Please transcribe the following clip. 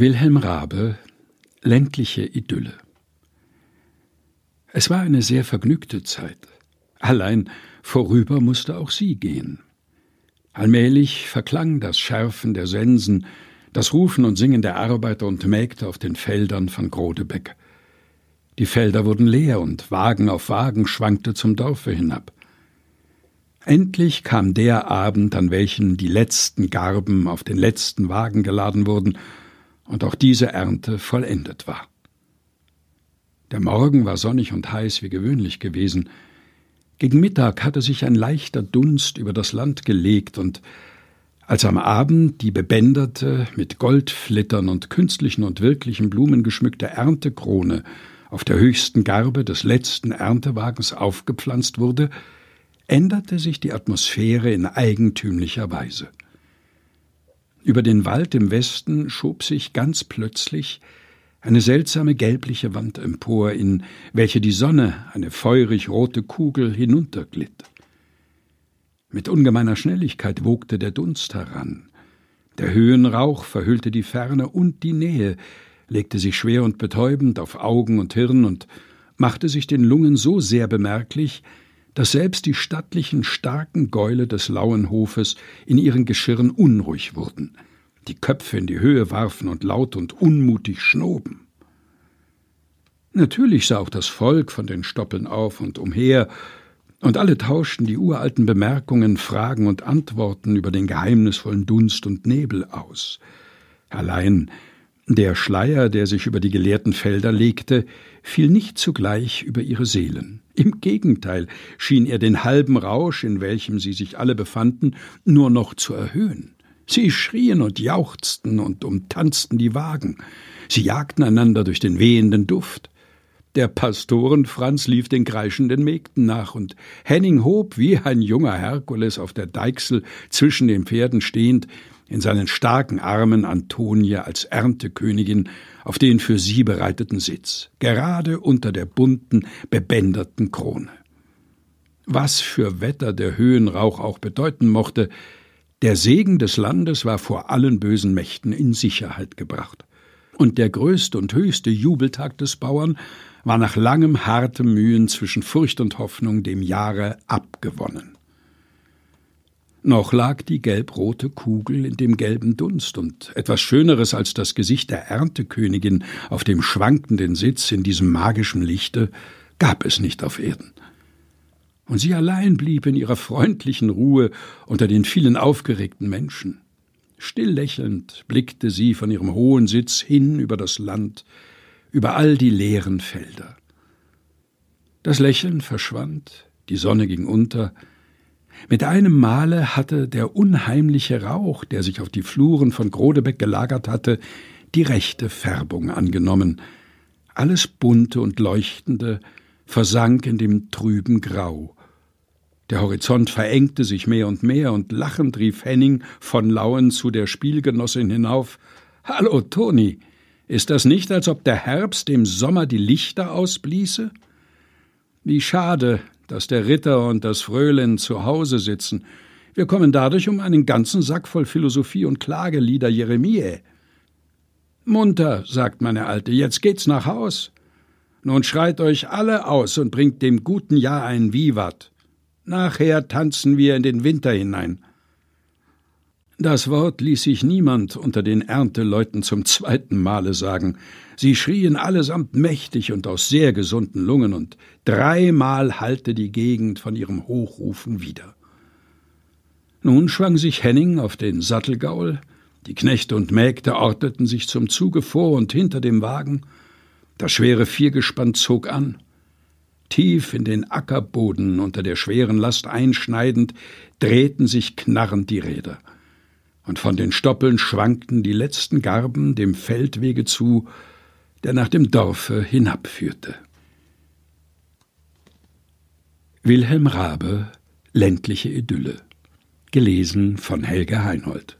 Wilhelm Rabe Ländliche Idylle Es war eine sehr vergnügte Zeit. Allein vorüber musste auch sie gehen. Allmählich verklang das Schärfen der Sensen, das Rufen und Singen der Arbeiter und Mägde auf den Feldern von Grodebeck. Die Felder wurden leer und Wagen auf Wagen schwankte zum Dorfe hinab. Endlich kam der Abend, an welchem die letzten Garben auf den letzten Wagen geladen wurden und auch diese Ernte vollendet war. Der Morgen war sonnig und heiß wie gewöhnlich gewesen. Gegen Mittag hatte sich ein leichter Dunst über das Land gelegt, und als am Abend die bebänderte, mit Goldflittern und künstlichen und wirklichen Blumen geschmückte Erntekrone auf der höchsten Garbe des letzten Erntewagens aufgepflanzt wurde, änderte sich die Atmosphäre in eigentümlicher Weise. Über den Wald im Westen schob sich ganz plötzlich eine seltsame gelbliche Wand empor, in welche die Sonne, eine feurig rote Kugel, hinunterglitt. Mit ungemeiner Schnelligkeit wogte der Dunst heran. Der Höhenrauch verhüllte die Ferne und die Nähe, legte sich schwer und betäubend auf Augen und Hirn und machte sich den Lungen so sehr bemerklich, dass selbst die stattlichen, starken Gäule des Lauenhofes in ihren Geschirren unruhig wurden, die Köpfe in die Höhe warfen und laut und unmutig schnoben. Natürlich sah auch das Volk von den Stoppeln auf und umher, und alle tauschten die uralten Bemerkungen, Fragen und Antworten über den geheimnisvollen Dunst und Nebel aus. Allein der Schleier, der sich über die geleerten Felder legte, fiel nicht zugleich über ihre Seelen. Im Gegenteil schien er den halben Rausch, in welchem sie sich alle befanden, nur noch zu erhöhen. Sie schrien und jauchzten und umtanzten die Wagen. Sie jagten einander durch den wehenden Duft. Der Pastorenfranz lief den kreischenden Mägden nach, und Henning hob wie ein junger Herkules auf der Deichsel zwischen den Pferden stehend in seinen starken Armen Antonia als Erntekönigin auf den für sie bereiteten Sitz, gerade unter der bunten, bebänderten Krone. Was für Wetter der Höhenrauch auch bedeuten mochte, der Segen des Landes war vor allen bösen Mächten in Sicherheit gebracht. Und der größte und höchste Jubeltag des Bauern war nach langem hartem Mühen zwischen Furcht und Hoffnung dem Jahre abgewonnen. Noch lag die gelbrote Kugel in dem gelben Dunst, und etwas Schöneres als das Gesicht der Erntekönigin auf dem schwankenden Sitz in diesem magischen Lichte gab es nicht auf Erden. Und sie allein blieb in ihrer freundlichen Ruhe unter den vielen aufgeregten Menschen. Still lächelnd blickte sie von ihrem hohen Sitz hin über das Land, über all die leeren Felder. Das Lächeln verschwand, die Sonne ging unter, mit einem Male hatte der unheimliche Rauch, der sich auf die Fluren von Grodebeck gelagert hatte, die rechte Färbung angenommen. Alles bunte und leuchtende versank in dem trüben Grau. Der Horizont verengte sich mehr und mehr, und lachend rief Henning von Lauen zu der Spielgenossin hinauf Hallo, Toni, ist das nicht, als ob der Herbst dem Sommer die Lichter ausbliese? Wie schade, dass der Ritter und das Frölin zu Hause sitzen. Wir kommen dadurch um einen ganzen Sack voll Philosophie und Klagelieder Jeremie. Munter, sagt meine Alte, jetzt geht's nach Haus. Nun schreit euch alle aus und bringt dem guten Jahr ein Vivat. Nachher tanzen wir in den Winter hinein. Das Wort ließ sich niemand unter den Ernteleuten zum zweiten Male sagen. Sie schrien allesamt mächtig und aus sehr gesunden Lungen, und dreimal hallte die Gegend von ihrem Hochrufen wieder. Nun schwang sich Henning auf den Sattelgaul, die Knechte und Mägde ordneten sich zum Zuge vor und hinter dem Wagen, das schwere Viergespann zog an. Tief in den Ackerboden unter der schweren Last einschneidend, drehten sich knarrend die Räder. Und von den Stoppeln schwankten die letzten Garben dem Feldwege zu, der nach dem Dorfe hinabführte. Wilhelm Rabe Ländliche Idylle. Gelesen von Helge Heinhold